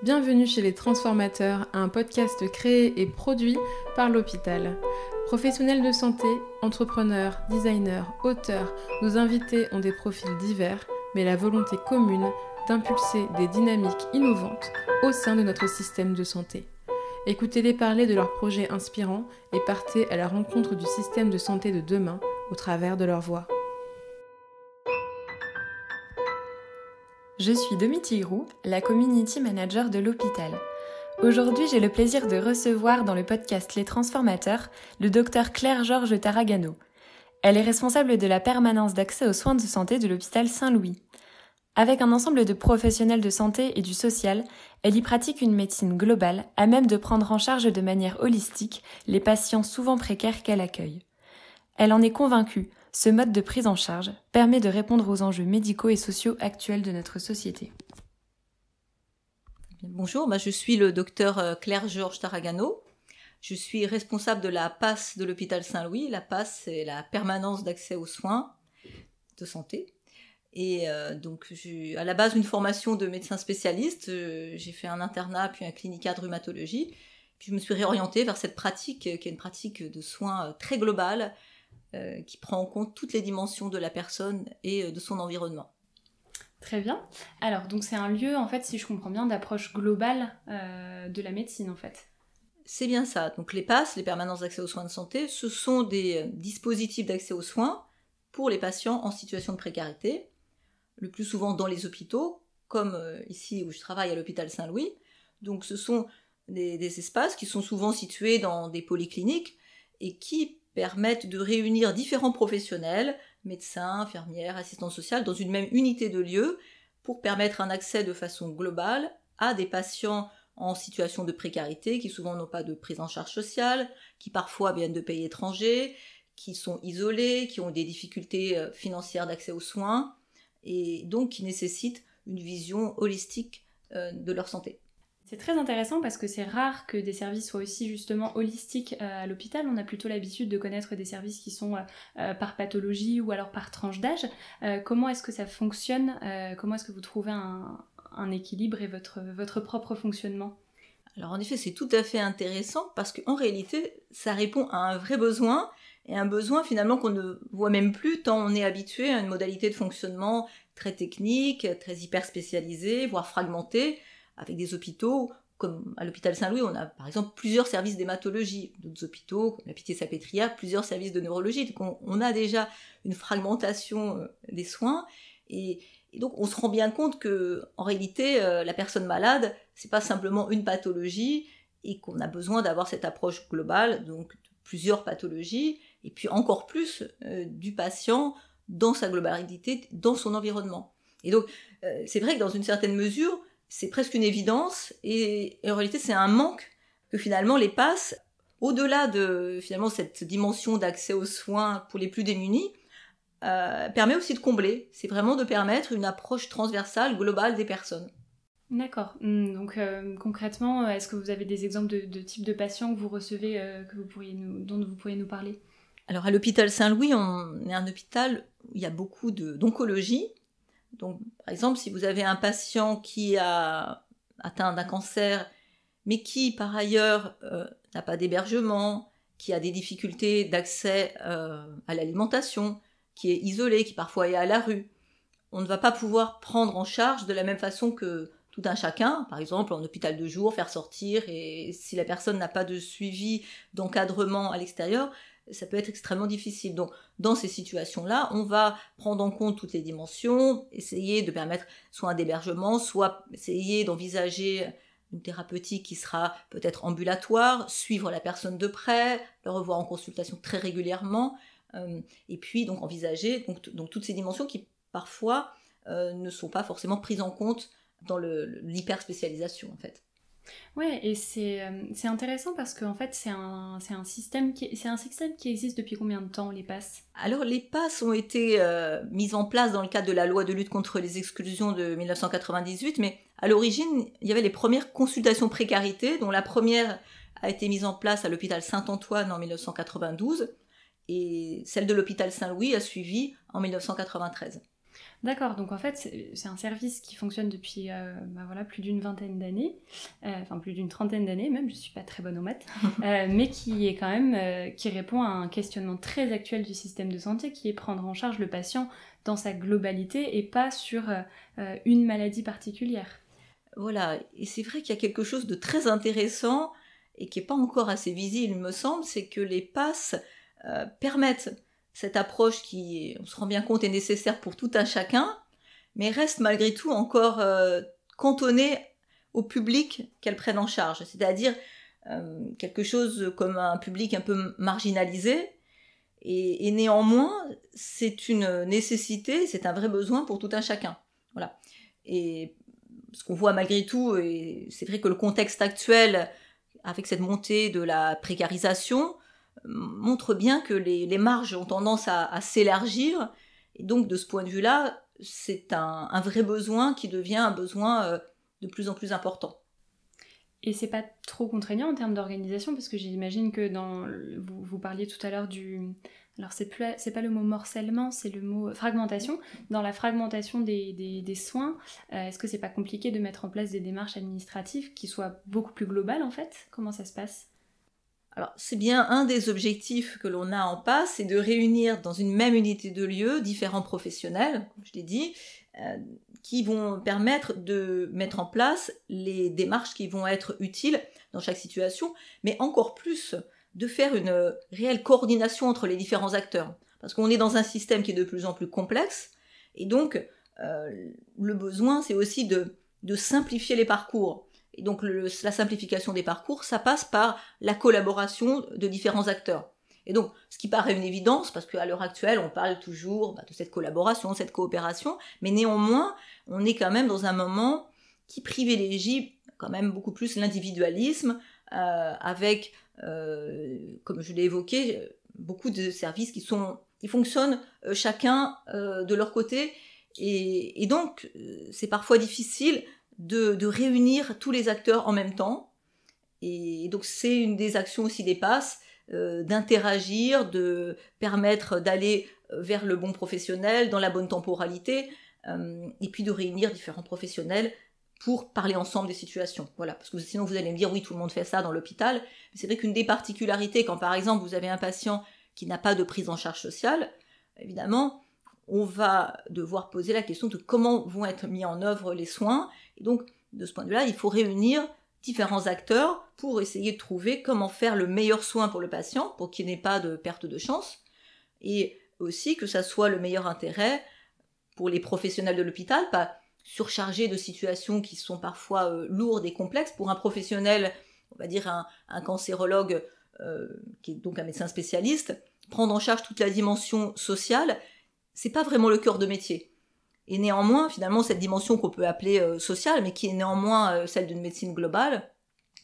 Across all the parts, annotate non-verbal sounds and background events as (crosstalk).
Bienvenue chez les Transformateurs, un podcast créé et produit par l'hôpital. Professionnels de santé, entrepreneurs, designers, auteurs, nos invités ont des profils divers, mais la volonté commune d'impulser des dynamiques innovantes au sein de notre système de santé. Écoutez-les parler de leurs projets inspirants et partez à la rencontre du système de santé de demain au travers de leur voix. Je suis Domi Tigrou, la community manager de l'hôpital. Aujourd'hui, j'ai le plaisir de recevoir dans le podcast Les Transformateurs le docteur Claire-Georges Taragano. Elle est responsable de la permanence d'accès aux soins de santé de l'hôpital Saint-Louis. Avec un ensemble de professionnels de santé et du social, elle y pratique une médecine globale à même de prendre en charge de manière holistique les patients souvent précaires qu'elle accueille. Elle en est convaincue, ce mode de prise en charge permet de répondre aux enjeux médicaux et sociaux actuels de notre société. Bonjour, bah, je suis le docteur euh, Claire-Georges Taragano. Je suis responsable de la PASS de l'hôpital Saint-Louis. La PASS, c'est la permanence d'accès aux soins de santé. Et euh, donc, j'ai à la base une formation de médecin spécialiste. Euh, j'ai fait un internat puis un clinicat de rhumatologie. Puis je me suis réorientée vers cette pratique qui est une pratique de soins très globale euh, qui prend en compte toutes les dimensions de la personne et euh, de son environnement. Très bien. Alors, donc c'est un lieu, en fait, si je comprends bien, d'approche globale euh, de la médecine, en fait. C'est bien ça. Donc les PASS, les permanences d'accès aux soins de santé, ce sont des dispositifs d'accès aux soins pour les patients en situation de précarité, le plus souvent dans les hôpitaux, comme ici où je travaille à l'hôpital Saint-Louis. Donc ce sont des, espaces qui sont souvent situés dans des polycliniques et qui permettent de réunir différents professionnels, médecins, infirmières, assistants sociaux, dans une même unité de lieu pour permettre un accès de façon globale à des patients en situation de précarité, qui souvent n'ont pas de prise en charge sociale, qui parfois viennent de pays étrangers, qui sont isolés, qui ont des difficultés euh, financières d'accès aux soins, et donc qui nécessitent une vision holistique euh, de leur santé. C'est très intéressant parce que c'est rare que des services soient aussi justement holistiques euh, à l'hôpital. On a plutôt l'habitude de connaître des services qui sont euh, euh, par pathologie ou alors par tranche d'âge. comment est-ce que ça fonctionne Comment est-ce que vous trouvez un, équilibre et votre, votre propre fonctionnement? Alors en effet, c'est tout à fait intéressant parce qu'en réalité, ça répond à un vrai besoin et un besoin finalement qu'on ne voit même plus tant on est habitué à une modalité de fonctionnement très technique, très hyper spécialisée, voire fragmentée avec des hôpitaux comme à l'hôpital Saint-Louis, on a par exemple plusieurs services d'hématologie, d'autres hôpitaux, comme la Pitié-Salpêtrière, plusieurs services de neurologie. Donc on, a déjà une fragmentation euh, des soins et, donc on se rend bien compte que en réalité euh, la personne malade, c'est pas simplement une pathologie et qu'on a besoin d'avoir cette approche globale, donc plusieurs pathologies et puis encore plus euh, du patient dans sa globalité, dans son environnement. Et donc c'est vrai que dans une certaine mesure, c'est presque une évidence et, en réalité c'est un manque que finalement les passes, au-delà de finalement cette dimension d'accès aux soins pour les plus démunis, euh, permet aussi de combler. C'est vraiment de permettre une approche transversale, globale des personnes. D'accord. Hmm, donc euh, concrètement, est-ce que vous avez des exemples de, types de patients que vous recevez, euh, que vous pourriez nous, dont vous pourriez nous parler? Alors à l'hôpital Saint-Louis, on est un hôpital où il y a beaucoup d'oncologie, donc, par exemple, si vous avez un patient qui a atteint d'un cancer, mais qui, par ailleurs, euh, n'a pas d'hébergement, qui a des difficultés d'accès euh, à l'alimentation, qui est isolé, qui parfois est à la rue, on ne va pas pouvoir prendre en charge de la même façon que tout un chacun, par exemple en hôpital de jour, faire sortir, et si la personne n'a pas de suivi, d'encadrement à l'extérieur, ça peut être extrêmement difficile. Donc, dans ces situations-là, on va prendre en compte toutes les dimensions, essayer de permettre soit un hébergement, soit essayer d'envisager une thérapeutique qui sera peut-être ambulatoire, suivre la personne de près, le revoir en consultation très régulièrement, euh, et puis donc envisager donc, toutes ces dimensions qui parfois euh, ne sont pas forcément prises en compte dans l'hyperspécialisation en fait. Ouais, et c'est euh, intéressant parce qu'en fait, c'est un, un, système qui, un système qui existe depuis combien de temps, les passes? Alors, les passes ont été euh, mises en place dans le cadre de la loi de lutte contre les exclusions de 1998, mais à l'origine, il y avait les premières consultations précarité, dont la première a été mise en place à l'hôpital Saint-Antoine en 1992, et celle de l'hôpital Saint-Louis a suivi en 1993. D'accord, donc en fait c'est un service qui fonctionne depuis euh, bah voilà, plus d'une vingtaine d'années, euh, enfin plus d'une trentaine d'années même, je ne suis pas très bonne au maths, (laughs) euh, mais qui est quand même, qui répond à un questionnement très actuel du système de santé qui est prendre en charge le patient dans sa globalité et pas sur une maladie particulière. Voilà, et c'est vrai qu'il y a quelque chose de très intéressant et qui n'est pas encore assez visible, il me semble, c'est que les passes permettent cette approche qui, on se rend bien compte, est nécessaire pour tout un chacun, mais reste malgré tout encore euh, cantonnée au public qu'elle prenne en charge, c'est-à-dire euh, quelque chose comme un public un peu marginalisé, et, néanmoins, c'est une nécessité, c'est un vrai besoin pour tout un chacun. Voilà. Et ce qu'on voit malgré tout, et c'est vrai que le contexte actuel, avec cette montée de la précarisation, montre bien que les, marges ont tendance à, s'élargir. Et donc, de ce point de vue-là, c'est un, vrai besoin qui devient un besoin euh, de plus en plus important. Et c'est pas trop contraignant en termes d'organisation, parce que j'imagine que dans. Vous, parliez tout à l'heure du. Alors, c'est, c'est pas le mot morcellement, c'est le mot fragmentation. Dans la fragmentation des, soins, euh, est-ce que c'est pas compliqué de mettre en place des démarches administratives qui soient beaucoup plus globales en fait? Comment ça se passe? Alors, c'est bien un des objectifs que l'on a en passe, c'est de réunir dans une même unité de lieu différents professionnels, comme je l'ai dit, euh, qui vont permettre de mettre en place les démarches qui vont être utiles dans chaque situation, mais encore plus de faire une réelle coordination entre les différents acteurs. Parce qu'on est dans un système qui est de plus en plus complexe, et donc euh, le besoin, c'est aussi de simplifier les parcours. Et donc la simplification des parcours, ça passe par la collaboration de différents acteurs. Et donc, ce qui paraît une évidence, parce qu'à l'heure actuelle, on parle toujours bah, de cette collaboration, cette coopération, mais néanmoins, on est quand même dans un moment qui privilégie quand même beaucoup plus l'individualisme, euh, avec, euh, comme je l'ai évoqué, beaucoup de services qui sont, qui fonctionnent euh, chacun de leur côté, et donc c'est parfois difficile de, réunir tous les acteurs en même temps. Et donc c'est une des actions aussi des passes, euh, d'interagir, de permettre d'aller vers le bon professionnel dans la bonne temporalité, euh, et puis de réunir différents professionnels pour parler ensemble des situations. Voilà, parce que sinon vous allez me dire oui tout le monde fait ça dans l'hôpital, mais c'est vrai qu'une des particularités quand par exemple vous avez un patient qui n'a pas de prise en charge sociale, évidemment on va devoir poser la question de comment vont être mis en œuvre les soins et donc, de ce point de vue-là, il faut réunir différents acteurs pour essayer de trouver comment faire le meilleur soin pour le patient, pour qu'il n'ait pas de perte de chance, et aussi que ça soit le meilleur intérêt pour les professionnels de l'hôpital, pas surchargés de situations qui sont parfois euh, lourdes et complexes. Pour un professionnel, on va dire un, cancérologue, euh, qui est donc un médecin spécialiste, prendre en charge toute la dimension sociale, c'est pas vraiment le cœur de métier. Et néanmoins, finalement, cette dimension qu'on peut appeler euh, sociale, mais qui est néanmoins euh, celle d'une médecine globale,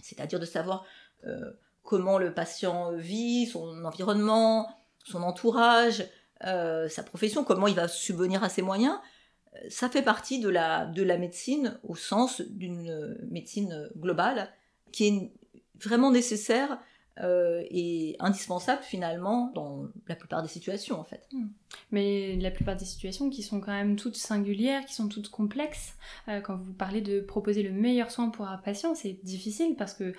c'est-à-dire de savoir euh, comment le patient vit, son environnement, son entourage, sa profession, comment il va subvenir à ses moyens, ça fait partie de la, de la médecine au sens d'une médecine globale qui est vraiment nécessaire euh, est indispensable finalement dans la plupart des situations en fait. Hmm. Mais la plupart des situations qui sont quand même toutes singulières, qui sont toutes complexes, euh, quand vous parlez de proposer le meilleur soin pour un patient, c'est difficile parce que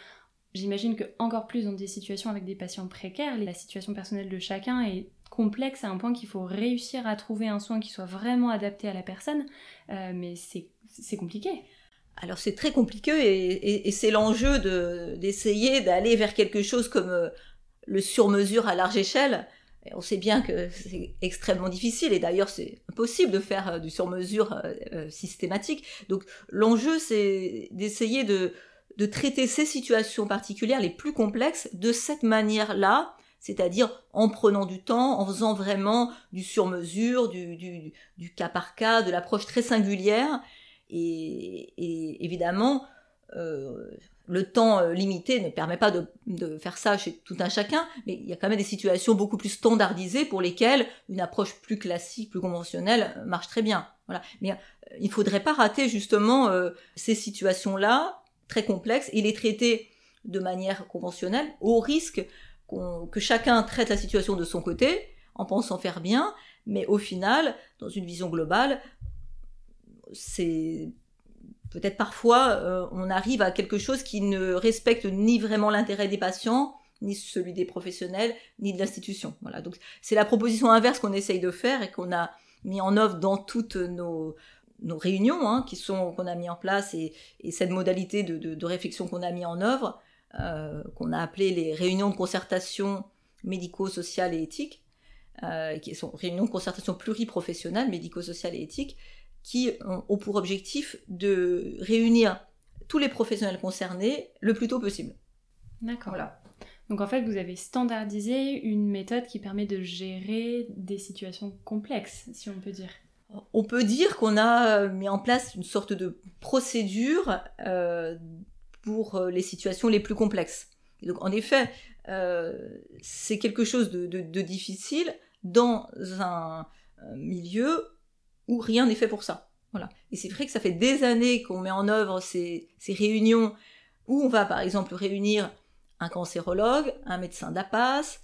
j'imagine que encore plus dans des situations avec des patients précaires, la situation personnelle de chacun est complexe à un point qu'il faut réussir à trouver un soin qui soit vraiment adapté à la personne, euh, mais c'est compliqué. Alors c'est très compliqué et, c'est l'enjeu d'essayer d'aller vers quelque chose comme euh, le sur-mesure à large échelle. on sait bien que c'est extrêmement difficile et d'ailleurs c'est impossible de faire euh, du sur-mesure euh, systématique. Donc l'enjeu c'est d'essayer de, traiter ces situations particulières les plus complexes de cette manière-là, c'est-à-dire en prenant du temps, en faisant vraiment du sur-mesure, du, cas par cas, de l'approche très singulière, et, évidemment, euh, le temps euh, limité ne permet pas de, faire ça chez tout un chacun, mais il y a quand même des situations beaucoup plus standardisées pour lesquelles une approche plus classique, plus conventionnelle marche très bien. Voilà. Mais euh, il ne faudrait pas rater justement ces situations-là, très complexes, et les traiter de manière conventionnelle, au risque que chacun traite la situation de son côté, en pensant faire bien, mais au final, dans une vision globale, c'est peut-être parfois on arrive à quelque chose qui ne respecte ni vraiment l'intérêt des patients, ni celui des professionnels, ni de l'institution. Voilà. Donc c'est la proposition inverse qu'on essaye de faire et qu'on a mis en œuvre dans toutes nos, réunions hein, qui sont qu'on a mis en place et, cette modalité de, réflexion qu'on a mis en œuvre, euh, qu'on a appelé les réunions de concertation médico-sociale et éthique, euh, qui sont réunions de concertation pluriprofessionnelle, médico-sociale et éthique, qui ont, pour objectif de réunir tous les professionnels concernés le plus tôt possible. D'accord. Voilà. Donc en fait, vous avez standardisé une méthode qui permet de gérer des situations complexes, si on peut dire. On peut dire qu'on a mis en place une sorte de procédure euh, pour euh, les situations les plus complexes. donc en effet, euh, c'est quelque chose de, difficile dans un, milieu où rien n'est fait pour ça. Voilà. Et c'est vrai que ça fait des années qu'on met en œuvre ces réunions où on va par exemple réunir un cancérologue, un médecin d'APAS,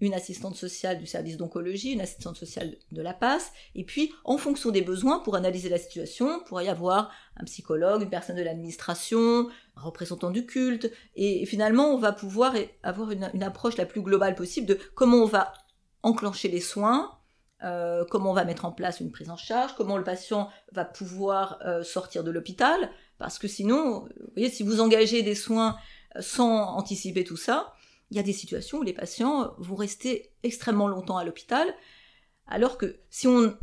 une assistante sociale du service d'oncologie, une assistante sociale de la PAS, et puis en fonction des besoins, pour analyser la situation, pour y avoir un psychologue, une personne de l'administration, un représentant du culte, et, finalement on va pouvoir avoir une, approche la plus globale possible de comment on va enclencher les soins, euh, comment on va mettre en place une prise en charge, comment le patient va pouvoir euh, sortir de l'hôpital, parce que sinon, vous voyez, si vous engagez des soins sans anticiper tout ça, il y a des situations où les patients vont rester extrêmement longtemps à l'hôpital, alors que si on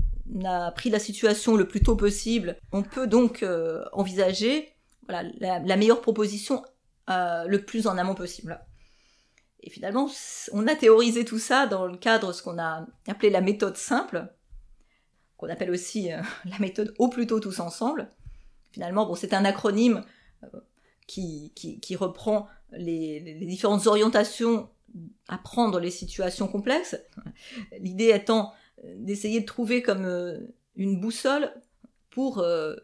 a pris la situation le plus tôt possible, on peut donc euh, envisager voilà, la, meilleure proposition euh, le plus en amont possible. Et finalement, on a théorisé tout ça dans le cadre de ce qu'on a appelé la méthode simple, qu'on appelle aussi euh, (laughs) la méthode au plus tôt tous ensemble. Finalement, bon, c'est un acronyme qui, qui, reprend les, différentes orientations à prendre les situations complexes. L'idée étant euh, d'essayer de trouver comme euh, une boussole pour euh,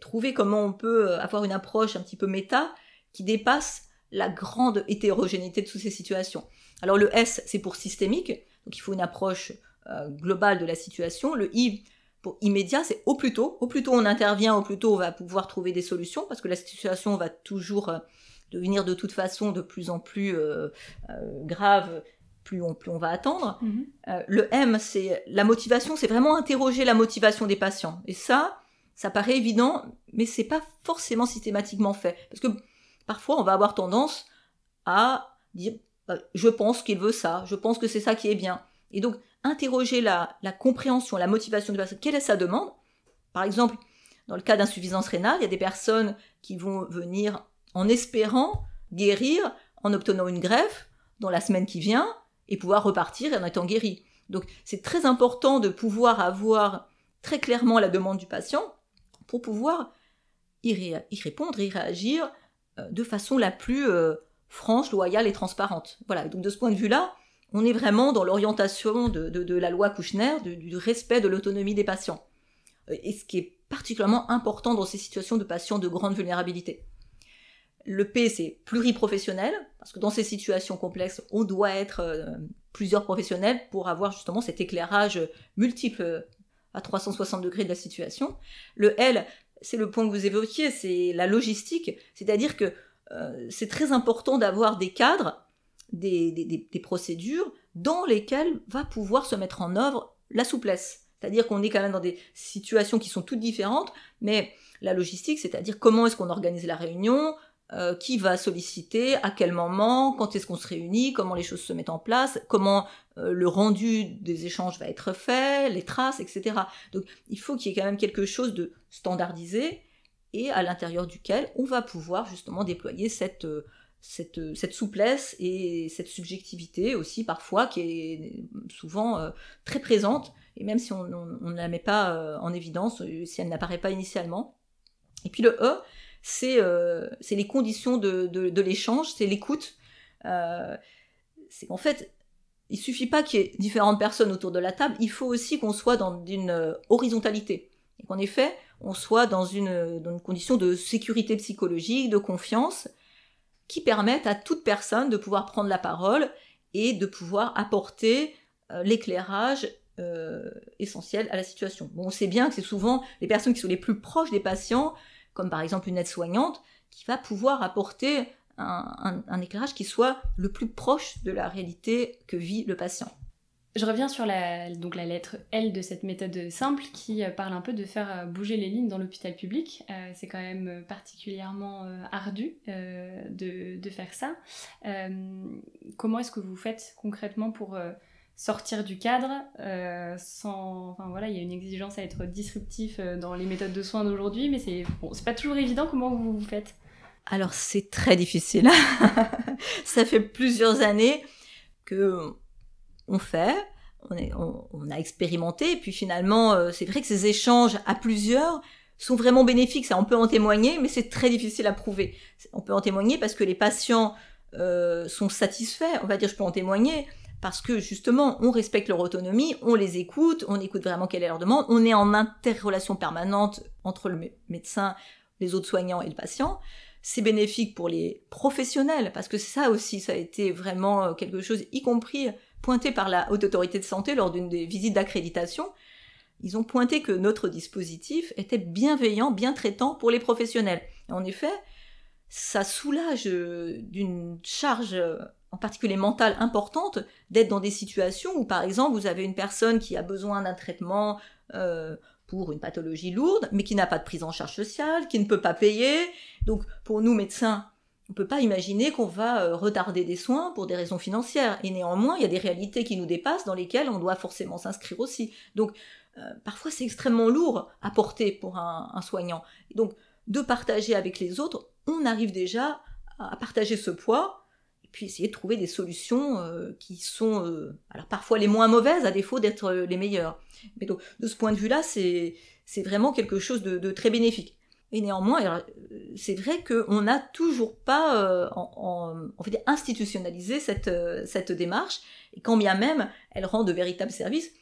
trouver comment on peut avoir une approche un petit peu méta qui dépasse la grande hétérogénéité de toutes ces situations. Alors le S, c'est pour systémique, donc il faut une approche globale de la situation. Le I, pour immédiat, c'est au plus tôt. Au plus tôt on intervient, au plus tôt on va pouvoir trouver des solutions parce que la situation va toujours euh, devenir de toute façon de plus en plus euh, euh, grave. Plus on, plus on va attendre. Mhm. le M, c'est la motivation, c'est vraiment interroger la motivation des patients. Et ça, ça paraît évident, mais c'est pas forcément systématiquement fait. Parce que parfois, on va avoir tendance à dire, je pense qu'il veut ça, je pense que c'est ça qui est bien. Et donc, interroger la, compréhension, la motivation de la personne. Quelle est sa demande? Par exemple, dans le cas d'insuffisance rénale, il y a des personnes qui vont venir en espérant guérir en obtenant une greffe dans la semaine qui vient et pouvoir repartir en étant guéri. Donc c'est très important de pouvoir avoir très clairement la demande du patient pour pouvoir y, répondre, y réagir euh, de façon la plus euh, franche, loyale et transparente. Voilà, donc de ce point de vue-là, on est vraiment dans l'orientation de, la loi Kouchner, du, respect de l'autonomie des patients. Euh, et ce qui est particulièrement important dans ces situations de patients de grande vulnérabilité. Le P, c'est pluriprofessionnel, parce que dans ces situations complexes, on doit être euh, plusieurs professionnels pour avoir justement cet éclairage multiple euh, à 360 degrés de la situation. Le L, c'est le point que vous évoquiez, c'est la logistique, c'est-à-dire que c'est très important d'avoir des cadres des, procédures dans lesquelles va pouvoir se mettre en œuvre la souplesse. C'est-à-dire qu'on est quand même dans des situations qui sont toutes différentes, mais la logistique, c'est-à-dire comment est-ce qu'on organise la réunion, euh, qui va solliciter, à quel moment, quand est-ce qu'on se réunit, comment les choses se mettent en place, comment euh, le rendu des échanges va être fait, les traces, etc. Donc il faut qu'il y ait quand même quelque chose de standardisé et à l'intérieur duquel on va pouvoir justement déployer cette, euh, cette, cette, souplesse et cette subjectivité aussi parfois qui est souvent très présente et même si on, ne la met pas en évidence, si elle n'apparaît pas initialement. Et puis le E, c'est les conditions de, de, l'échange, c'est l'écoute. c'est qu'en fait, il suffit pas qu'il y ait différentes personnes autour de la table, il faut aussi qu'on soit dans une horizontalité. Et qu'en effet, on soit dans une, dans une condition de sécurité psychologique, de confiance, qui permettent à toute personne de pouvoir prendre la parole et de pouvoir apporter euh, l'éclairage euh, essentiel à la situation. Bon, on sait bien que c'est souvent les personnes qui sont les plus proches des patients, comme par exemple une aide-soignante, qui va pouvoir apporter un, éclairage qui soit le plus proche de la réalité que vit le patient. Je reviens sur la, donc la lettre L de cette méthode simple qui euh, parle un peu de faire euh, bouger les lignes dans l'hôpital public. Euh, c'est quand même particulièrement ardu de, de, faire ça. comment est-ce que vous faites concrètement pour sortir du cadre sans... Enfin voilà, il y a une exigence à être disruptif dans les méthodes de soins d'aujourd'hui, mais c'est bon, pas toujours évident. Comment vous vous faites alors c'est très difficile. (laughs) ça fait plusieurs années que on fait, on, a expérimenté, et puis finalement, euh, c'est vrai que ces échanges à plusieurs sont vraiment bénéfiques. Ça, on peut en témoigner, mais c'est très difficile à prouver. On peut en témoigner parce que les patients euh, sont satisfaits. On va dire, je peux en témoigner parce que justement, on respecte leur autonomie, on les écoute, on écoute vraiment quelle est leur demande, on est en interrelation permanente entre le médecin, les autres soignants et le patient c'est bénéfique pour les professionnels, parce que ça aussi, ça a été vraiment euh, quelque chose, y compris pointé par la Haute Autorité de Santé lors d'une des visites d'accréditation. Ils ont pointé que notre dispositif était bienveillant, bien traitant pour les professionnels. en effet, ça soulage euh, d'une charge, euh, en particulier mentale, importante, d'être dans des situations où, par exemple, vous avez une personne qui a besoin d'un traitement pour une pathologie lourde, mais qui n'a pas de prise en charge sociale, qui ne peut pas payer. Donc pour nous médecins, on ne peut pas imaginer qu'on va euh, retarder des soins pour des raisons financières. Et néanmoins, il y a des réalités qui nous dépassent dans lesquelles on doit forcément s'inscrire aussi. Donc euh, parfois c'est extrêmement lourd à porter pour un, soignant. donc de partager avec les autres, on arrive déjà à partager ce poids puis essayer de trouver des solutions euh, qui sont euh, alors parfois les moins mauvaises à défaut d'être euh, les meilleures. Mais donc de ce point de vue-là, c'est c'est vraiment quelque chose de, très bénéfique. Et néanmoins, c'est vrai qu'on n'a toujours pas en, en, fait, institutionnalisé cette, cette démarche, et quand bien même elle rend de véritables services,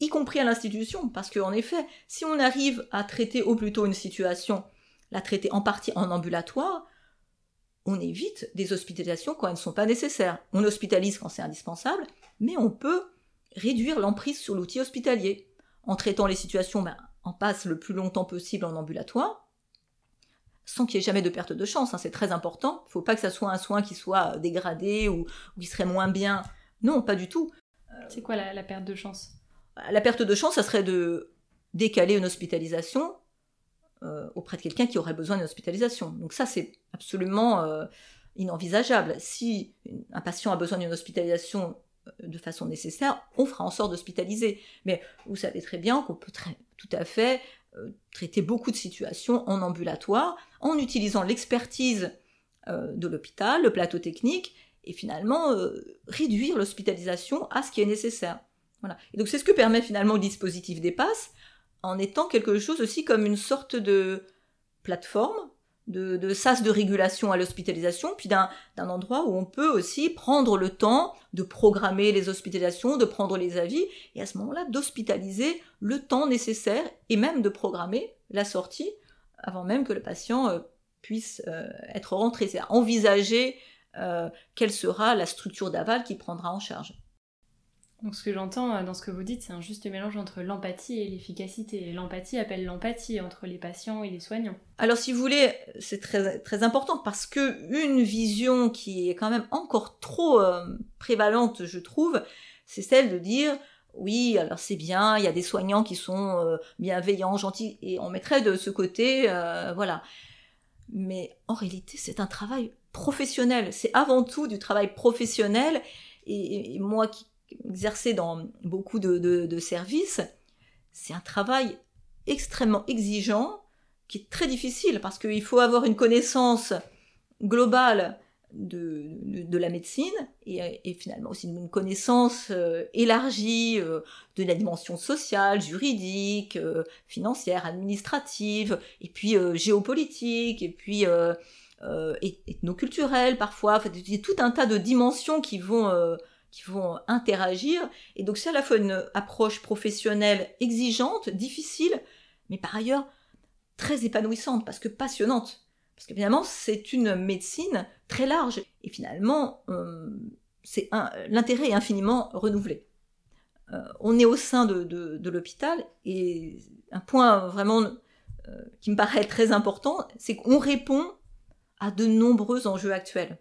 y compris à l'institution, parce qu'en effet, si on arrive à traiter au plus tôt une situation, la traiter en partie en ambulatoire, on évite des hospitalisations quand elles ne sont pas nécessaires. On hospitalise quand c'est indispensable, mais on peut réduire l'emprise sur l'outil hospitalier. En traitant les situations, ben, on passe le plus longtemps possible en ambulatoire, sans qu'il y ait jamais de perte de chance. Hein, c'est très important. Il ne faut pas que ça soit un soin qui soit dégradé ou, qui serait moins bien. Non, pas du tout. C'est quoi la perte de chance? La perte de chance, ça serait de décaler une hospitalisation euh, auprès de quelqu'un qui aurait besoin d'une hospitalisation. Donc ça, c'est absolument euh, inenvisageable. Si un patient a besoin d'une hospitalisation euh, de façon nécessaire, on fera en sorte d'hospitaliser. Mais vous savez très bien qu'on peut tout à fait traiter beaucoup de situations en ambulatoire en utilisant l'expertise de l'hôpital, le plateau technique, et finalement réduire l'hospitalisation à ce qui est nécessaire. Voilà. Et donc c'est ce que permet finalement le dispositif des passes, en étant quelque chose aussi comme une sorte de plateforme, de, sas de régulation à l'hospitalisation, puis d'un endroit où on peut aussi prendre le temps de programmer les hospitalisations, de prendre les avis, et à ce moment-là d'hospitaliser le temps nécessaire, et même de programmer la sortie avant même que le patient euh, puisse euh, être rentré. C'est à envisager euh, quelle sera la structure d'aval qui prendra en charge. Donc ce que j'entends euh, dans ce que vous dites, c'est un juste mélange entre l'empathie et l'efficacité. l'empathie appelle l'empathie entre les patients et les soignants. Alors si vous voulez, c'est très, très important parce que une vision qui est quand même encore trop euh, prévalente, je trouve, c'est celle de dire oui, alors c'est bien, il y a des soignants qui sont euh, bienveillants, gentils, et on mettrait de ce côté, voilà. Mais en réalité, c'est un travail professionnel. C'est avant tout du travail professionnel. et moi qui exercer dans beaucoup de, services, c'est un travail extrêmement exigeant qui est très difficile parce qu'il faut avoir une connaissance globale de, la médecine et, finalement aussi une connaissance euh, élargie euh, de la dimension sociale, juridique, euh, financière, administrative, et puis géopolitique, et puis ethnoculturelle parfois. il y a tout un tas de dimensions qui vont qui vont interagir. Et donc c'est à la fois une approche professionnelle exigeante, difficile, mais par ailleurs très épanouissante, parce que passionnante. Parce qu'évidemment, c'est une médecine très large. Et finalement, euh, l'intérêt est infiniment renouvelé. on est au sein de, l'hôpital et un point vraiment qui me paraît très important, c'est qu'on répond à de nombreux enjeux actuels.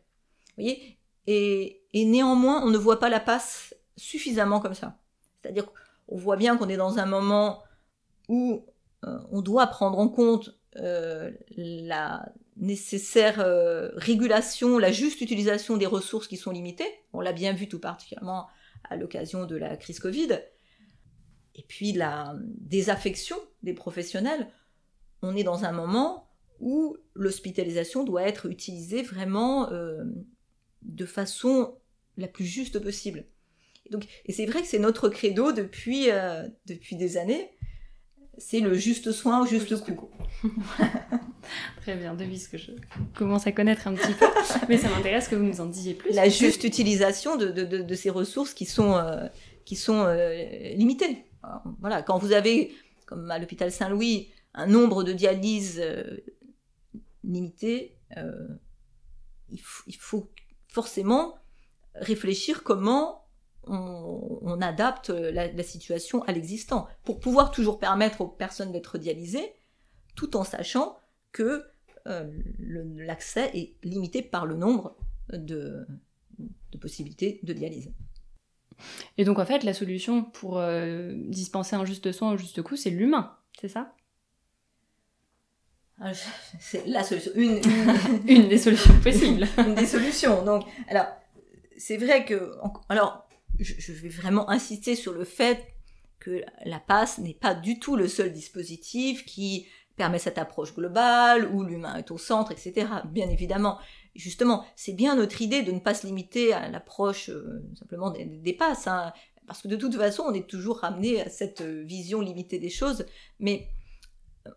Vous voyez et, néanmoins, on ne voit pas la passe suffisamment comme ça. C'est-à-dire qu'on voit bien qu'on est dans un moment où euh, on doit prendre en compte euh, la nécessaire euh, régulation, la juste utilisation des ressources qui sont limitées. On l'a bien vu tout particulièrement à l'occasion de la crise Covid. Et puis la désaffection des professionnels. On est dans un moment où l'hospitalisation doit être utilisée vraiment de façon la plus juste possible. Et, donc, et c'est vrai que c'est notre credo depuis, depuis des années c'est le juste soin au juste, coup. (laughs) Très bien, devise que je commence à connaître un petit peu, (laughs) mais ça m'intéresse que vous nous en disiez plus. La juste utilisation de, ces ressources qui sont, euh, qui sont euh, limitées. voilà, quand vous avez, comme à l'hôpital Saint-Louis, un nombre de dialyses euh, limité, il, il, faut forcément réfléchir comment on, adapte la, situation à l'existant pour pouvoir toujours permettre aux personnes d'être dialysées, tout en sachant que euh, l'accès est limité par le nombre de, possibilités de dialyse. Et donc en fait, la solution pour euh, dispenser un juste soin au juste coût, c'est l'humain, c'est ça? C'est la solution, une, une, (laughs) des solutions possibles. (laughs) une des solutions. Donc, alors, c'est vrai que, alors, je, vais vraiment insister sur le fait que la passe n'est pas du tout le seul dispositif qui permet cette approche globale, où l'humain est au centre, etc. Bien évidemment. Justement, c'est bien notre idée de ne pas se limiter à l'approche euh, simplement des, passes, hein. parce que de toute façon, on est toujours ramené à cette vision limitée des choses, mais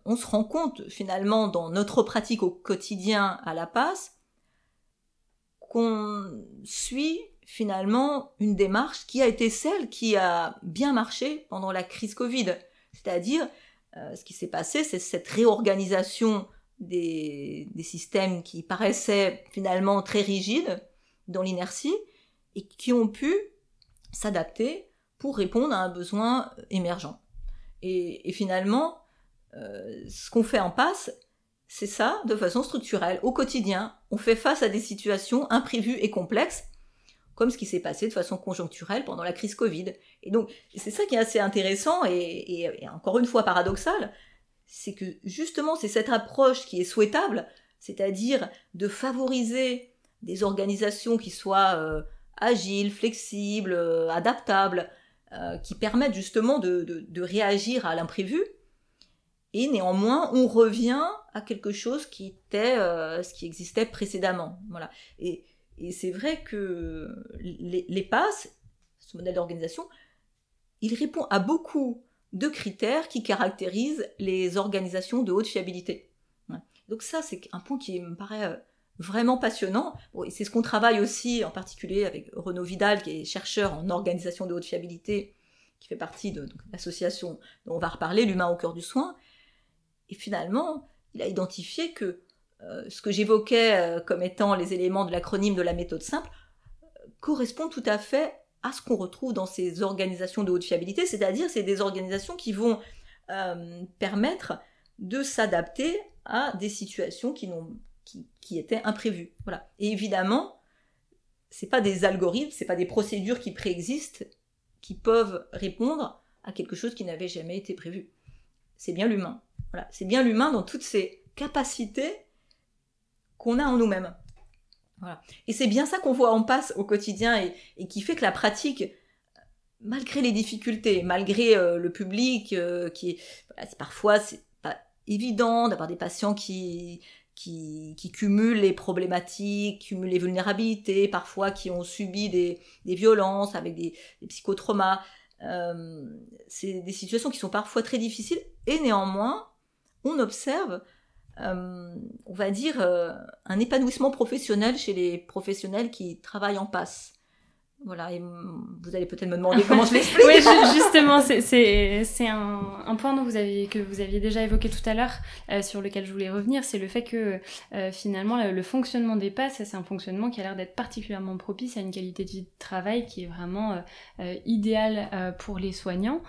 on se rend compte finalement dans notre pratique au quotidien à la passe qu'on suit finalement une démarche qui a été celle qui a bien marché pendant la crise Covid. C'est-à-dire, euh, ce qui s'est passé, c'est cette réorganisation des, systèmes qui paraissaient finalement très rigides dans l'inertie et qui ont pu s'adapter pour répondre à un besoin émergent. Et, finalement, ce qu'on fait en passe, c'est ça de façon structurelle, au quotidien. On fait face à des situations imprévues et complexes comme ce qui s'est passé de façon conjoncturelle pendant la crise Covid. Et donc, c'est ça qui est assez intéressant et, encore une fois paradoxal, c'est que justement, c'est cette approche qui est souhaitable, c'est-à-dire de favoriser des organisations qui soient euh, agiles, flexibles, euh, adaptables, euh, qui permettent justement de, réagir à l'imprévu. Et néanmoins, on revient à quelque chose qui était ce qui existait précédemment. Voilà. Et et c'est vrai que les, passes, ce modèle d'organisation, il répond à beaucoup de critères qui caractérisent les organisations de haute fiabilité. Donc ça, c'est un point qui me paraît euh, vraiment passionnant. c'est ce qu'on travaille aussi en particulier avec Renaud Vidal, qui est chercheur en organisation de haute fiabilité, qui fait partie de, l'association dont on va reparler, l'humain au cœur du soin. Et finalement, il a identifié que euh, ce que j'évoquais euh, comme étant les éléments de l'acronyme de la méthode simple correspond tout à fait à ce qu'on retrouve dans ces organisations de haute fiabilité, c'est-à-dire c'est des organisations qui vont euh, permettre de s'adapter à des situations qui, qui, étaient imprévues. Voilà. Et évidemment, c'est pas des algorithmes, c'est pas des procédures qui préexistent qui peuvent répondre à quelque chose qui n'avait jamais été prévu. C'est bien l'humain. C'est bien l'humain dans toutes ses capacités qu'on a en nous-mêmes. Et c'est bien ça qu'on voit en passe au quotidien et, qui fait que la pratique, malgré les difficultés, malgré euh, le public euh, qui est, parfois pas évident d'avoir des patients qui, qui, cumulent les problématiques, cumulent les vulnérabilités, parfois qui ont subi des, violences avec des, psychotraumas. Euh, c'est des situations qui sont parfois très difficiles et néanmoins, on observe euh, on va dire, euh, un épanouissement professionnel chez les professionnels qui travaillent en passe. Voilà, et vous allez peut-être me demander comment je (laughs) l'explique. oui, justement, c'est un, un, point dont vous aviez, que vous aviez déjà évoqué tout à l'heure, euh, sur lequel je voulais revenir, c'est le fait que euh, finalement le, fonctionnement des passes, c'est un fonctionnement qui a l'air d'être particulièrement propice à une qualité de vie de travail qui est vraiment euh, idéale pour les soignants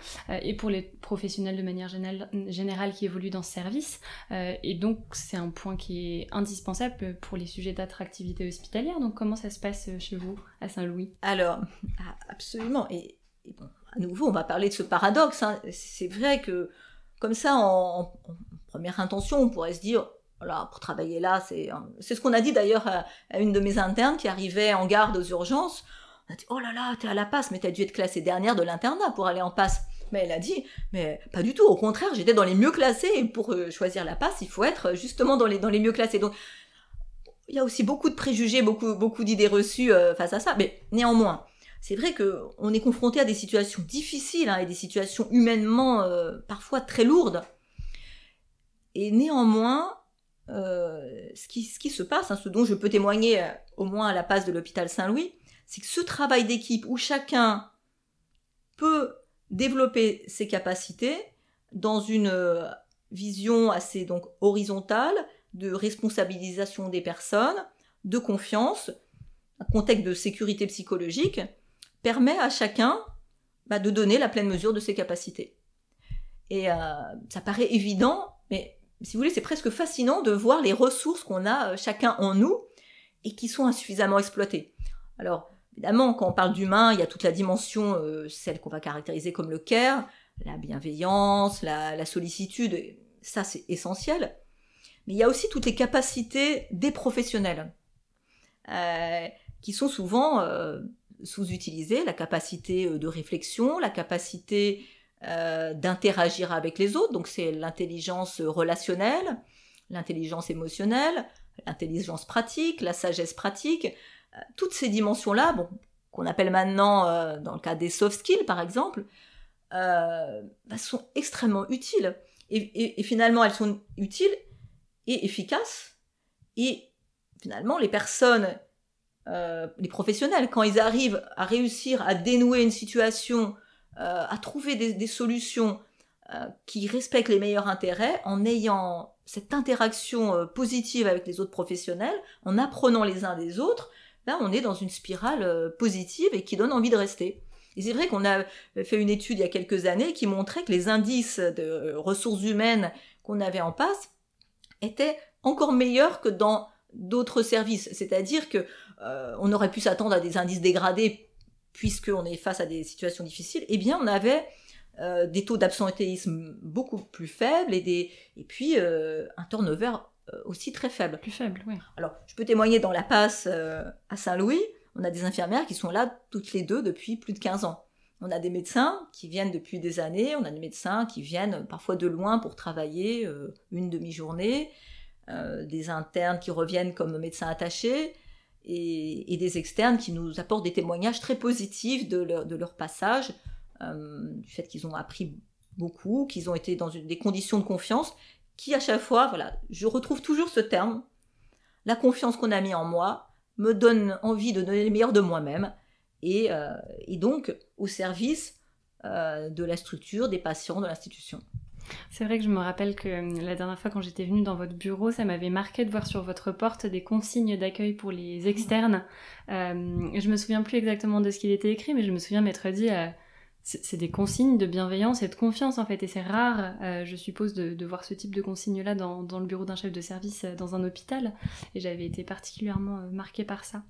et pour les professionnels de manière générale, générale qui évoluent dans ce service. et donc c'est un point qui est indispensable pour les sujets d'attractivité hospitalière. Donc comment ça se passe chez vous? À Saint-Louis Alors, (laughs) absolument. Et, bon, à nouveau, on va parler de ce paradoxe. Hein. C'est vrai que, comme ça, en, première intention, on pourrait se dire, voilà, pour travailler là, c'est c'est ce qu'on a dit d'ailleurs à, une de mes internes qui arrivait en garde aux urgences. On a dit, oh là là, t'es à la passe, mais t'as dû être classée dernière de l'internat pour aller en passe. Mais elle a dit, mais pas du tout, au contraire, j'étais dans les mieux classés, et pour euh, choisir la passe, il faut être justement dans les, dans les mieux classés. Donc, il y a aussi beaucoup de préjugés, beaucoup, beaucoup d'idées reçues euh, face à ça, mais néanmoins, c'est vrai qu'on est confronté à des situations difficiles hein, et des situations humainement euh, parfois très lourdes. Et néanmoins, euh, ce, qui, ce, qui, se passe, hein, ce dont je peux témoigner au moins à la passe de l'hôpital Saint-Louis, c'est que ce travail d'équipe où chacun peut développer ses capacités dans une vision assez donc horizontale, de responsabilisation des personnes, de confiance, un contexte de sécurité psychologique, permet à chacun bah, de donner la pleine mesure de ses capacités. Et euh, ça paraît évident, mais si vous voulez, c'est presque fascinant de voir les ressources qu'on a euh, chacun en nous et qui sont insuffisamment exploitées. Alors, évidemment, quand on parle d'humain, il y a toute la dimension, euh, celle qu'on va caractériser comme le care, la bienveillance, la sollicitude, ça c'est essentiel mais il y a aussi toutes les capacités des professionnels, euh, qui sont souvent euh, sous-utilisées, la capacité euh, de réflexion, la capacité d'interagir avec les autres, donc c'est l'intelligence relationnelle, l'intelligence émotionnelle, l'intelligence pratique, la sagesse pratique, toutes ces dimensions-là, bon, qu'on appelle maintenant, dans le cas des soft skills par exemple, bah, sont extrêmement utiles. et, finalement, elles sont utiles et efficace. Et finalement, les personnes, euh, les professionnels, quand ils arrivent à réussir à dénouer une situation, euh, à trouver des, solutions euh, qui respectent les meilleurs intérêts, en ayant cette interaction positive avec les autres professionnels, en apprenant les uns des autres, ben on est dans une spirale positive et qui donne envie de rester. Et c'est vrai qu'on a fait une étude il y a quelques années qui montrait que les indices de ressources humaines qu'on avait en passe était encore meilleur que dans d'autres services. C'est-à-dire que euh, on aurait pu s'attendre à des indices dégradés puisqu'on est face à des situations difficiles. Eh bien, on avait euh, des taux d'absentéisme beaucoup plus faibles et, des, et puis euh, un turnover aussi très faible. Plus faible, oui. Alors, je peux témoigner dans la passe à Saint-Louis, on a des infirmières qui sont là toutes les deux depuis plus de 15 ans. On a des médecins qui viennent depuis des années, on a des médecins qui viennent parfois de loin pour travailler euh, une demi-journée, euh, des internes qui reviennent comme médecins attachés, et, des externes qui nous apportent des témoignages très positifs de leur, passage, euh, du fait qu'ils ont appris beaucoup, qu'ils ont été dans des conditions de confiance, qui à chaque fois, voilà, je retrouve toujours ce terme, la confiance qu'on a mis en moi me donne envie de donner le meilleur de moi-même, euh, et, donc au service euh, de la structure, des patients, de l'institution. C'est vrai que je me rappelle que euh, la dernière fois quand j'étais venue dans votre bureau, ça m'avait marqué de voir sur votre porte des consignes d'accueil pour les externes. Euh, je me souviens plus exactement de ce qu'il était écrit, mais je me souviens m'être dit, c'est des consignes de bienveillance et de confiance en fait, et c'est rare, je suppose, de, voir ce type de consignes-là dans, le bureau d'un chef de service dans un hôpital, et j'avais été particulièrement marquée par ça.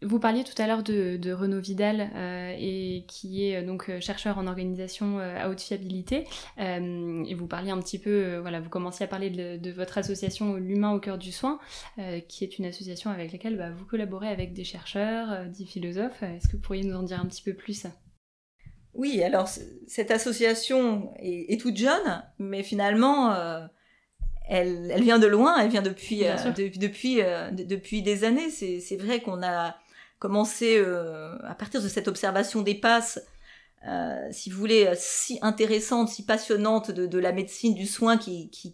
Vous parliez tout à l'heure de, Renaud Vidal, euh, et qui est euh, donc euh, chercheur en organisation à haute fiabilité. et vous parliez un petit peu, voilà, vous commenciez à parler de, votre association L'humain au cœur du soin, qui est une association avec laquelle bah, vous collaborez avec des chercheurs, des philosophes. Est-ce que vous pourriez nous en dire un petit peu plus? Oui, alors cette association est, toute jeune, mais finalement elle, elle, vient de loin, elle vient depuis, depuis, depuis des années. C'est vrai qu'on a commencé euh, à partir de cette observation des passes, euh, si vous voulez, si intéressante, si passionnante de, la médecine du soin qui, qui,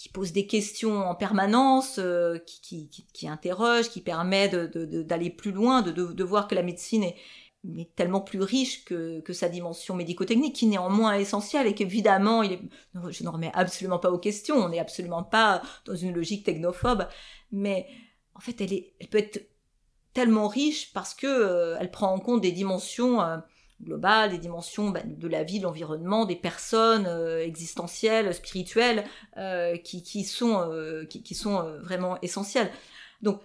qui pose des questions en permanence, euh, qui, qui, interroge, qui permet d'aller plus loin, de, de, voir que la médecine est, tellement plus riche que, que sa dimension médico-technique, qui néanmoins est essentielle et qu'évidemment, je ne remets absolument pas aux questions, on n'est absolument pas dans une logique technophobe, mais en fait, elle, est, elle peut être tellement riche parce que euh, elle prend en compte des dimensions euh, globales, des dimensions bah, de la vie, de l'environnement, des personnes euh, existentielles, spirituelles, qui, sont vraiment essentielles. Donc,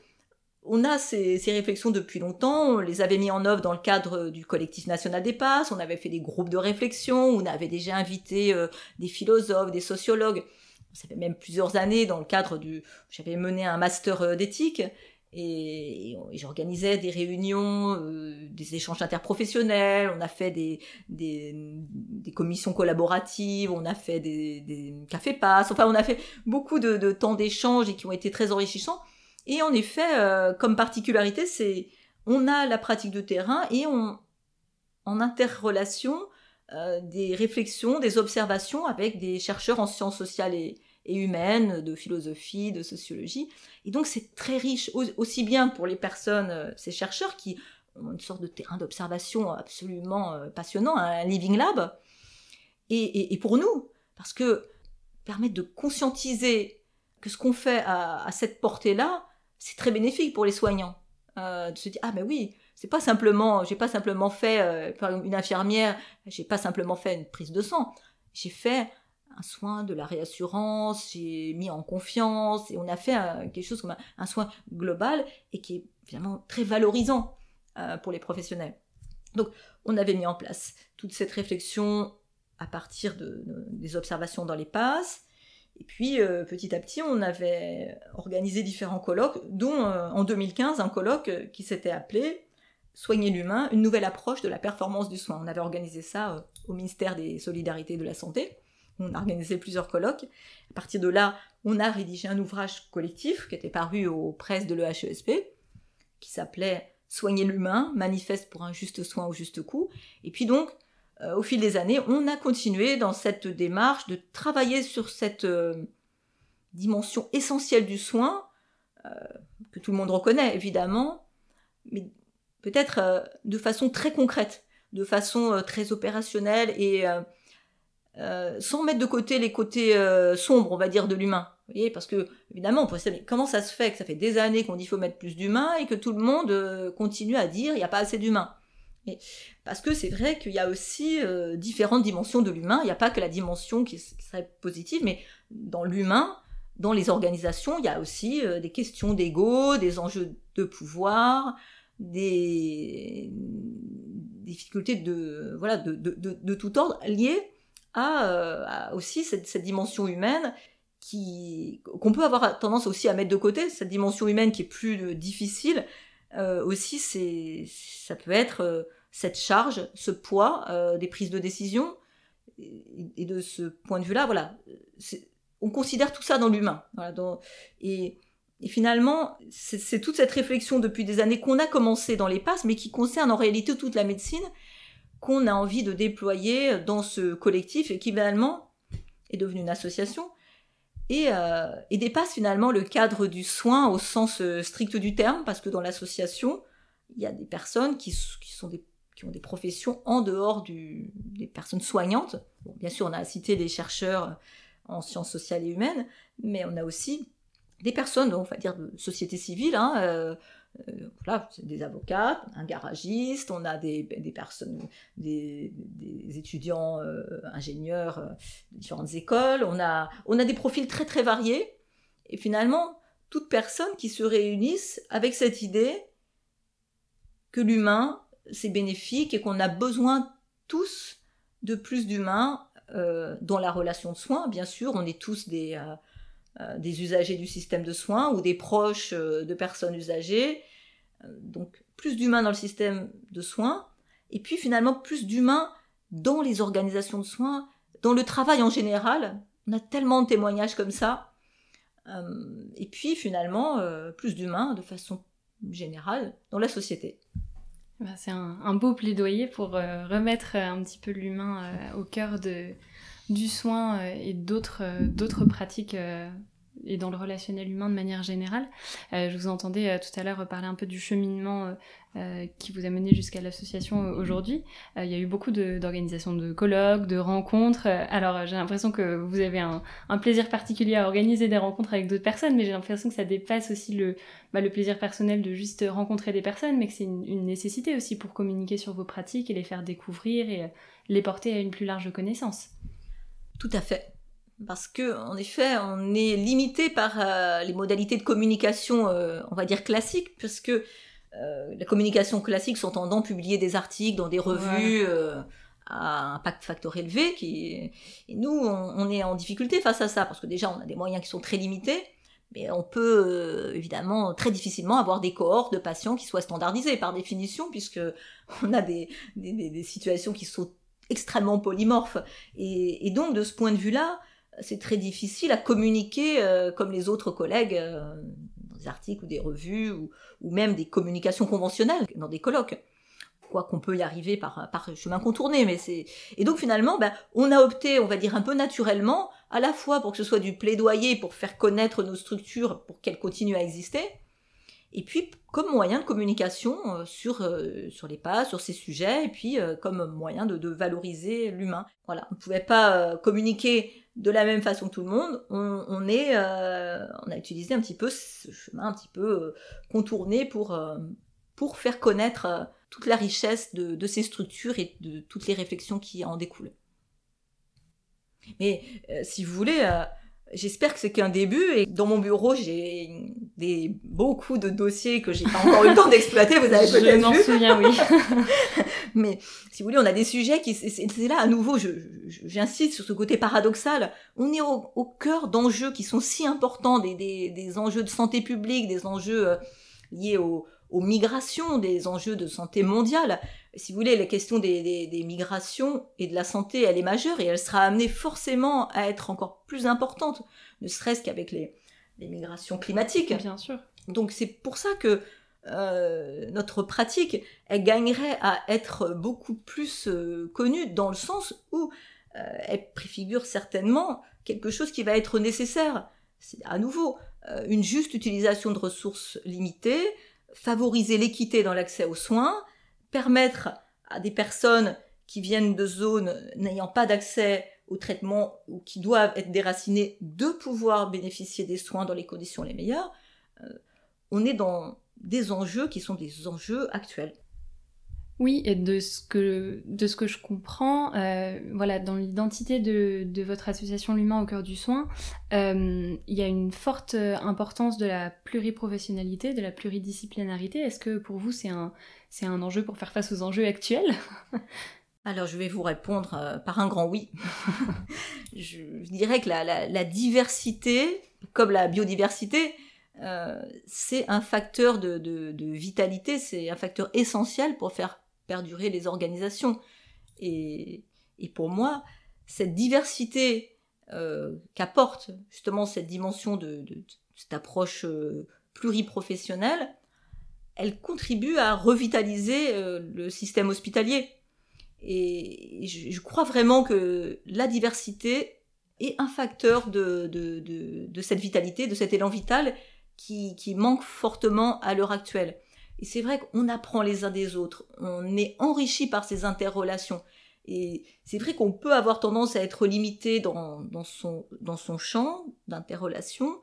on a ces, ces, réflexions depuis longtemps, on les avait mis en œuvre dans le cadre du collectif national des passes, on avait fait des groupes de réflexion, on avait déjà invité des philosophes, des sociologues. Ça fait même plusieurs années dans le cadre du... J'avais mené un master d'éthique et, j'organisais des réunions, euh, des échanges interprofessionnels, on a fait des, des, commissions collaboratives, on a fait des, des cafés passes, enfin on a fait beaucoup de, de temps d'échange et qui ont été très enrichissants. Et en effet, euh, comme particularité, c'est on a la pratique de terrain et on en interrelation euh, des réflexions, des observations avec des chercheurs en sciences sociales et, et humaine, de philosophie, de sociologie. Et donc c'est très riche, aussi bien pour les personnes, euh, ces chercheurs qui ont une sorte de terrain d'observation absolument euh, passionnant, un living lab, et, pour nous, parce que permettre de conscientiser que ce qu'on fait à, cette portée-là, c'est très bénéfique pour les soignants. Euh, de se dire ah mais oui c'est pas simplement j'ai pas simplement fait une infirmière j'ai pas simplement fait une prise de sang j'ai fait un soin de la réassurance, j'ai mis en confiance et on a fait quelque chose comme un, soin global et qui est finalement très valorisant euh, pour les professionnels. Donc on avait mis en place toute cette réflexion à partir de, des observations dans les passes. Et puis euh, petit à petit, on avait organisé différents colloques, dont euh, en 2015 un colloque qui s'était appelé Soigner l'humain, une nouvelle approche de la performance du soin. On avait organisé ça au ministère des Solidarités et de la Santé on a organisé plusieurs colloques. À partir de là, on a rédigé un ouvrage collectif qui était paru aux presses de l'EHESP, qui s'appelait Soigner l'humain, manifeste pour un juste soin au juste coût. Et puis donc, euh, au fil des années, on a continué dans cette démarche de travailler sur cette euh, dimension essentielle du soin, euh, que tout le monde reconnaît évidemment, mais peut-être de façon très concrète, de façon très opérationnelle et euh, sans mettre de côté les côtés euh, sombres, on va dire, de l'humain. Vous voyez, parce que évidemment, on pourrait se dire comment ça se fait que ça fait des années qu'on dit qu'il faut mettre plus d'humain et que tout le monde euh, continue à dire il n'y a pas assez d'humain. Parce que c'est vrai qu'il y a aussi différentes dimensions de l'humain. Il n'y a pas que la dimension qui, serait positive, mais dans l'humain, dans les organisations, il y a aussi des questions d'ego, des enjeux de pouvoir, des difficultés de voilà de, de, de tout ordre liées euh, aussi cette, dimension humaine qui qu'on peut avoir tendance aussi à mettre de côté, cette dimension humaine qui est plus euh, difficile. Euh, aussi, c'est ça peut être cette charge, ce poids des prises de décision. Et, de ce point de vue-là, voilà, on considère tout ça dans l'humain. Et, et finalement, c'est toute cette réflexion depuis des années qu'on a commencé dans les passes, mais qui concerne en réalité toute la médecine qu'on a envie de déployer dans ce collectif et qui finalement est devenu une association et, euh, dépasse finalement le cadre du soin au sens euh, strict du terme, parce que dans l'association, il y a des personnes qui, sont qui ont des professions en dehors du, des personnes soignantes. Bien sûr, on a cité des chercheurs en sciences sociales et humaines, mais on a aussi des personnes, on va dire de société civile, hein, euh, voilà, des avocats, un garagiste, on a des, personnes, des, étudiants euh, ingénieurs euh, de différentes écoles, on a, on a des profils très très variés, et finalement, toutes personnes qui se réunissent avec cette idée que l'humain, c'est bénéfique et qu'on a besoin tous de plus d'humains euh, dans la relation de soins. Bien sûr, on est tous des, euh, des usagers du système de soins ou des proches euh, de personnes usagées. Euh, donc plus d'humains dans le système de soins, et puis finalement plus d'humains dans les organisations de soins, dans le travail en général. On a tellement de témoignages comme ça. et puis finalement plus d'humains de façon générale dans la société. Bah, c'est un, beau plaidoyer pour remettre un petit peu l'humain au cœur de, du soin et d'autres d'autres pratiques et dans le relationnel humain de manière générale. Euh, je vous entendais euh, tout à l'heure parler un peu du cheminement euh, qui vous a mené jusqu'à l'association aujourd'hui. il y a eu beaucoup d'organisations de, colloques, de rencontres. alors j'ai l'impression que vous avez un, plaisir particulier à organiser des rencontres avec d'autres personnes, mais j'ai l'impression que ça dépasse aussi le, bah, plaisir personnel de juste rencontrer des personnes, mais que c'est une, nécessité aussi pour communiquer sur vos pratiques et les faire découvrir et les porter à une plus large connaissance. Tout à fait. Parce que en effet on est limité par euh, les modalités de communication euh, on va dire classiques puisque euh, la communication classique s'entendant publier des articles dans des revues à impact facteur élevé qui et nous on, est en difficulté face à ça parce que déjà on a des moyens qui sont très limités mais on peut évidemment très difficilement avoir des cohortes de patients qui soient standardisés par définition puisque on a des, des, des situations qui sont extrêmement polymorphes et, donc de ce point de vue là c'est très difficile à communiquer euh, comme les autres collègues euh, dans des articles ou des revues ou, même des communications conventionnelles dans des colloques. Quoi qu'on peut y arriver par, par chemin contourné, mais c'est et donc finalement, ben, on a opté, on va dire un peu naturellement, à la fois pour que ce soit du plaidoyer pour faire connaître nos structures, pour qu'elles continuent à exister, et puis comme moyen de communication euh, sur, sur les pas, sur ces sujets, et puis comme moyen de, de valoriser l'humain. Voilà, on ne pouvait pas communiquer de la même façon que tout le monde, on, est, euh, on a utilisé un petit peu ce chemin un petit peu euh, contourné pour, euh, pour faire connaître toute la richesse de, ces structures et de toutes les réflexions qui en découlent. Mais si vous voulez, J'espère que c'est qu'un début et dans mon bureau j'ai des beaucoup de dossiers que j'ai pas encore eu le temps d'exploiter. Vous avez peut-être vu. Je m'en souviens, oui. (laughs) Mais si vous voulez, on a des sujets qui c'est là à nouveau. J'insiste sur ce côté paradoxal. On est au, au cœur d'enjeux qui sont si importants, des, des, des, enjeux de santé publique, des enjeux euh, liés au, aux migrations, des enjeux de santé mondiale. Si vous voulez, la question des, des, migrations et de la santé, elle est majeure et elle sera amenée forcément à être encore plus importante, ne serait-ce qu'avec les, les migrations climatiques. Bien sûr. Donc c'est pour ça que euh, notre pratique, elle gagnerait à être beaucoup plus euh, connue dans le sens où euh, elle préfigure certainement quelque chose qui va être nécessaire. C'est à nouveau une juste utilisation de ressources limitées, favoriser l'équité dans l'accès aux soins, permettre à des personnes qui viennent de zones n'ayant pas d'accès au traitement ou qui doivent être déracinées de pouvoir bénéficier des soins dans les conditions les meilleures, euh, on est dans des enjeux qui sont des enjeux actuels. Oui, et de ce que, de ce que je comprends, euh, voilà, dans l'identité de, de, votre association L'Humain au cœur du soin, euh, il y a une forte importance de la pluriprofessionnalité, de la pluridisciplinarité. Est-ce que pour vous c'est un, c'est un enjeu pour faire face aux enjeux actuels? (laughs) Alors je vais vous répondre euh, par un grand oui. (laughs) je, dirais que la, la, diversité, comme la biodiversité, euh, c'est un facteur de, de vitalité, c'est un facteur essentiel pour faire perdurer les organisations. Et, et pour moi, cette diversité euh, qu'apporte justement cette dimension de, cette approche euh, pluriprofessionnelle, elle contribue à revitaliser euh, le système hospitalier. Et je, crois vraiment que la diversité est un facteur de, de cette vitalité, de cet élan vital qui, qui manque fortement à l'heure actuelle. Et c'est vrai qu'on apprend les uns des autres, on est enrichi par ces interrelations. Et c'est vrai qu'on peut avoir tendance à être limité dans, son, champ d'interrelation,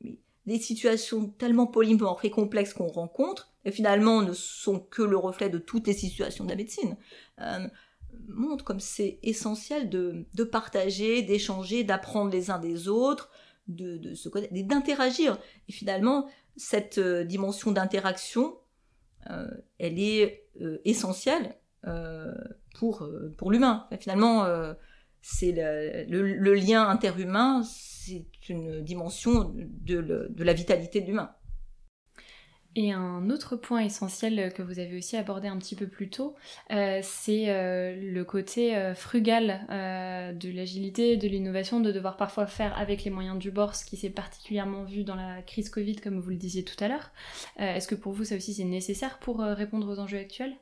mais les situations tellement polymorphes et complexes qu'on rencontre, et finalement ne sont que le reflet de toutes les situations de la médecine, euh, montrent comme c'est essentiel de, partager, d'échanger, d'apprendre les uns des autres, de, se connaître, d'interagir. Et finalement, cette euh, dimension d'interaction, elle est euh, essentielle pour, pour l'humain. finalement, c'est le, le, lien interhumain, c'est une dimension de, de la vitalité de l'humain. Et un autre point essentiel que vous avez aussi abordé un petit peu plus tôt, euh, c'est euh, le côté euh, frugal de l'agilité, de l'innovation, de devoir parfois faire avec les moyens du bord, ce qui s'est particulièrement vu dans la crise Covid, comme vous le disiez tout à l'heure. Est-ce que pour vous, ça aussi, c'est nécessaire pour répondre aux enjeux actuels?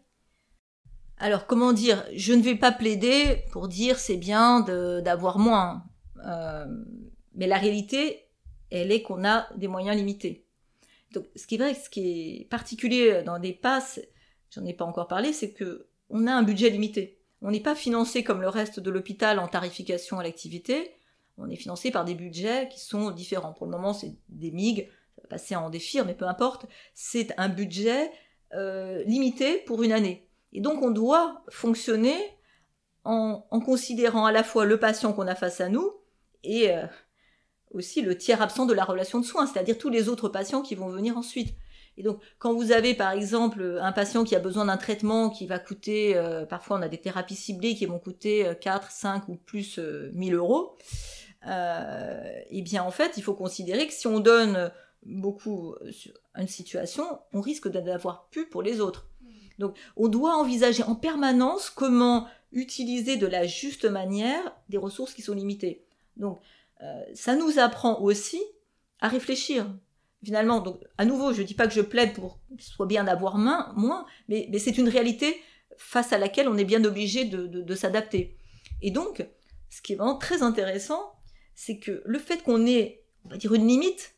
Alors, comment dire? Je ne vais pas plaider pour dire c'est bien d'avoir moins. Euh, mais la réalité, elle est qu'on a des moyens limités. Donc, ce qui est vrai, ce qui est particulier dans des passes, j'en ai pas encore parlé, c'est que on a un budget limité. On n'est pas financé comme le reste de l'hôpital en tarification à l'activité. On est financé par des budgets qui sont différents. Pour le moment, c'est des MIG, ça va passer en défir, mais peu importe. C'est un budget euh, limité pour une année. Et donc, on doit fonctionner en, considérant à la fois le patient qu'on a face à nous et euh, aussi le tiers absent de la relation de soins, c'est-à-dire tous les autres patients qui vont venir ensuite. Et donc, quand vous avez par exemple un patient qui a besoin d'un traitement qui va coûter, euh, parfois on a des thérapies ciblées qui vont coûter 4, 5 ou plus 1000 euros, euh, eh bien en fait, il faut considérer que si on donne beaucoup sur une situation, on risque d'en avoir plus pour les autres. Donc, on doit envisager en permanence comment utiliser de la juste manière des ressources qui sont limitées. Donc, euh, ça nous apprend aussi à réfléchir. Finalement, donc, à nouveau, je ne dis pas que je plaide pour qu'il soit bien d'avoir moins, mais, c'est une réalité face à laquelle on est bien obligé de, de s'adapter. Et donc, ce qui est vraiment très intéressant, c'est que le fait qu'on ait, on va dire, une limite,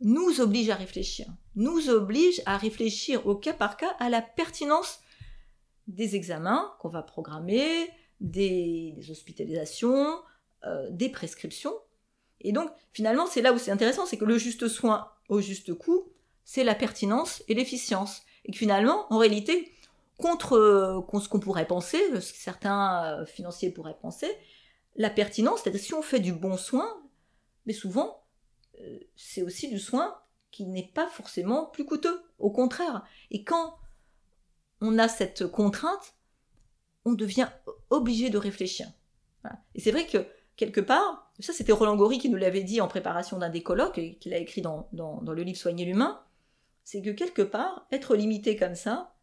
nous oblige à réfléchir. Nous oblige à réfléchir au cas par cas à la pertinence des examens qu'on va programmer, des, hospitalisations, euh, des prescriptions. Et donc, finalement, c'est là où c'est intéressant, c'est que le juste soin au juste coût, c'est la pertinence et l'efficience. Et que finalement, en réalité, contre euh, ce qu'on pourrait penser, ce que certains euh, financiers pourraient penser, la pertinence, c'est-à-dire si on fait du bon soin, mais souvent, euh, c'est aussi du soin qui n'est pas forcément plus coûteux. Au contraire. Et quand on a cette contrainte, on devient obligé de réfléchir. Et c'est vrai que, quelque part, ça c'était Roland Gori qui nous l'avait dit en préparation d'un des colloques, et qu'il a écrit dans, le livre Soigner l'humain, c'est que quelque part, être limité comme ça,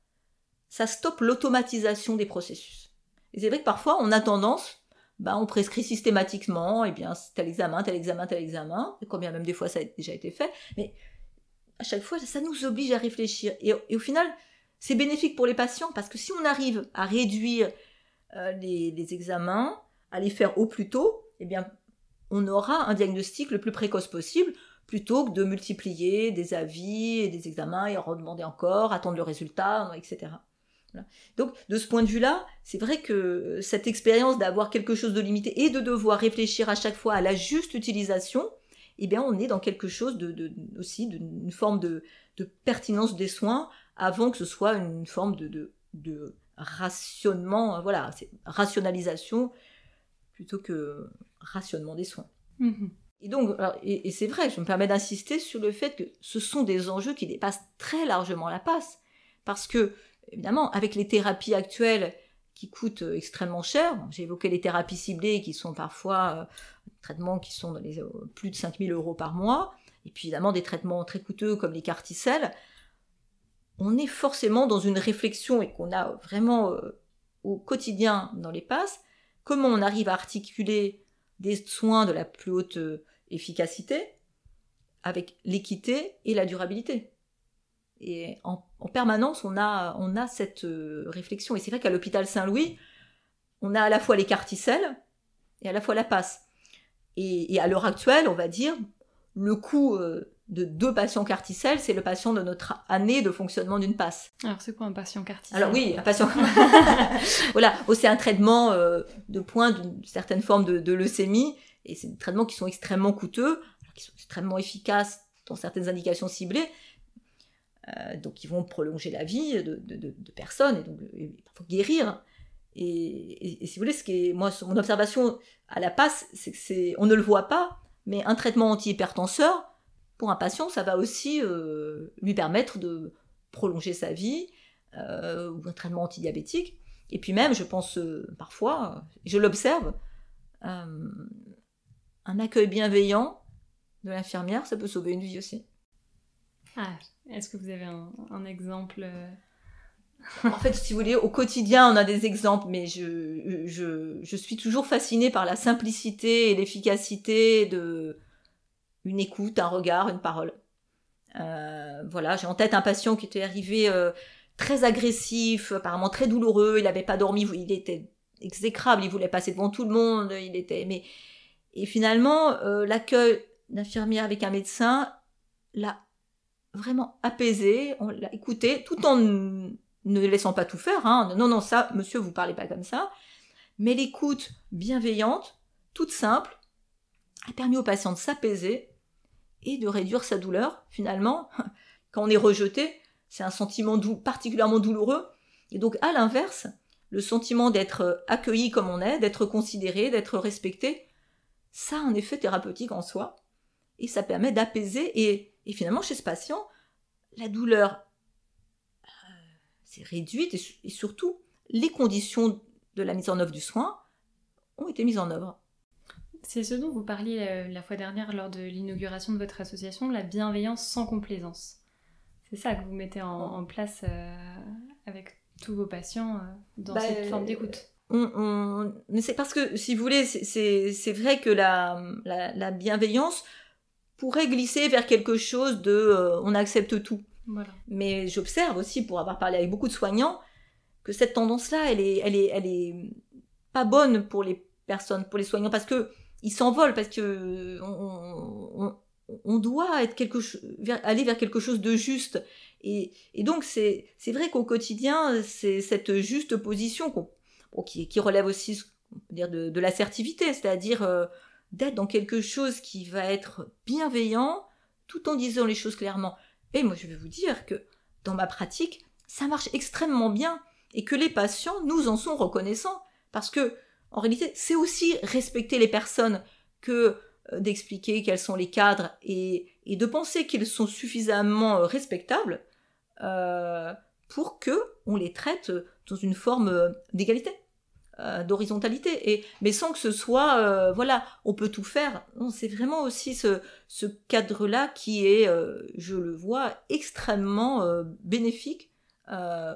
ça stoppe l'automatisation des processus. Et c'est vrai que parfois, on a tendance, bah, on prescrit systématiquement, et eh bien, tel examen, tel examen, tel examen, et combien même des fois ça a déjà été fait, mais à chaque fois, ça nous oblige à réfléchir. Et, au final, c'est bénéfique pour les patients, parce que si on arrive à réduire euh, les, examens, à les faire au plus tôt, eh bien, on aura un diagnostic le plus précoce possible, plutôt que de multiplier des avis et des examens et en redemander encore, attendre le résultat, etc. Donc, de ce point de vue-là, c'est vrai que cette expérience d'avoir quelque chose de limité et de devoir réfléchir à chaque fois à la juste utilisation, eh bien, on est dans quelque chose de, aussi d'une forme de, pertinence des soins avant que ce soit une forme de, rationnement, voilà, rationalisation plutôt que rationnement des soins. Mm-hmm. Et donc, et c'est vrai, je me permets d'insister sur le fait que ce sont des enjeux qui dépassent très largement la passe, parce que évidemment, avec les thérapies actuelles qui coûtent euh, extrêmement cher, j'ai évoqué les thérapies ciblées qui sont parfois euh, traitements qui sont dans les, euh, plus de 5000 euros par mois, et puis évidemment des traitements très coûteux comme les carticelles, on est forcément dans une réflexion et qu'on a vraiment au quotidien dans les passes, comment on arrive à articuler des soins de la plus haute efficacité avec l'équité et la durabilité. Et en, permanence, on a, on a cette euh, réflexion. Et c'est vrai qu'à l'hôpital Saint-Louis, on a à la fois les carticelles et à la fois la passe. Et, à l'heure actuelle, on va dire, le coût euh, de deux patients carticelles, c'est le patient de notre année de fonctionnement d'une passe. Alors c'est quoi un patient carticelle Alors oui, un patient. (laughs) (laughs) voilà, c'est un traitement euh, de point d'une certaine forme de, de leucémie, et c'est des traitements qui sont extrêmement coûteux, qui sont extrêmement efficaces dans certaines indications ciblées, euh, donc ils vont prolonger la vie de, personnes et donc il faut guérir. Et, si vous voulez, ce qui est, moi, mon observation à la passe, c'est que c'est, on ne le voit pas, mais un traitement antihypertenseur, pour un patient, ça va aussi euh, lui permettre de prolonger sa vie, euh, ou un traitement antidiabétique. Et puis même, je pense parfois, je l'observe, un accueil bienveillant de l'infirmière, ça peut sauver une vie aussi. Ah, est-ce que vous avez un, exemple euh? En fait, si vous voulez, au quotidien, on a des exemples, mais je, je, je suis toujours fascinée par la simplicité et l'efficacité de une écoute, un regard, une parole. Euh, voilà, j'ai en tête un patient qui était arrivé, euh, très agressif, apparemment très douloureux, il n'avait pas dormi, il était exécrable, il voulait passer devant tout le monde, il était... Mais... Et finalement, euh, l'accueil d'infirmière avec un médecin l'a vraiment apaisé, on l'a écouté, tout en ne laissant pas tout faire. Hein. Non, non, ça, monsieur, vous parlez pas comme ça. Mais l'écoute bienveillante, toute simple, a permis au patient de s'apaiser et de réduire sa douleur. Finalement, (laughs) quand on est rejeté, c'est un sentiment particulièrement douloureux. Et donc, à l'inverse, le sentiment d'être accueilli comme on est, d'être considéré, d'être respecté, ça a un effet thérapeutique en soi. Et ça permet d'apaiser. Et, finalement, chez ce patient, la douleur euh, s'est réduite et, surtout, les conditions de la mise en œuvre du soin ont été mises en œuvre. C'est ce dont vous parliez euh, la fois dernière lors de l'inauguration de votre association, la bienveillance sans complaisance. C'est ça que vous mettez en, place euh, avec tous vos patients euh, dans bah, cette forme d'écoute. On, C'est parce que, si vous voulez, c'est vrai que la, la, bienveillance pourrait glisser vers quelque chose de on accepte tout. Mais j'observe aussi, pour avoir parlé avec beaucoup de soignants, que cette tendance-là, elle est, elle est, elle est pas bonne pour les personnes, pour les soignants, parce que ils s'envolent, parce que on, on, doit être quelque aller vers quelque chose de juste. Et, donc c'est vrai qu'au quotidien, c'est cette juste position qui, relève aussi dire de, de l'assertivité, c'est-à-dire euh, d'être dans quelque chose qui va être bienveillant tout en disant les choses clairement. Et moi, je vais vous dire que dans ma pratique, ça marche extrêmement bien et que les patients nous en sont reconnaissants parce que en réalité, c'est aussi respecter les personnes que euh, d'expliquer quels sont les cadres et, de penser qu'ils sont suffisamment euh, respectables euh, pour que on les traite dans une forme d'égalité, d'horizontalité, mais sans que ce soit voilà, on peut tout faire. C'est vraiment aussi ce, cadre-là qui est, je le vois, extrêmement bénéfique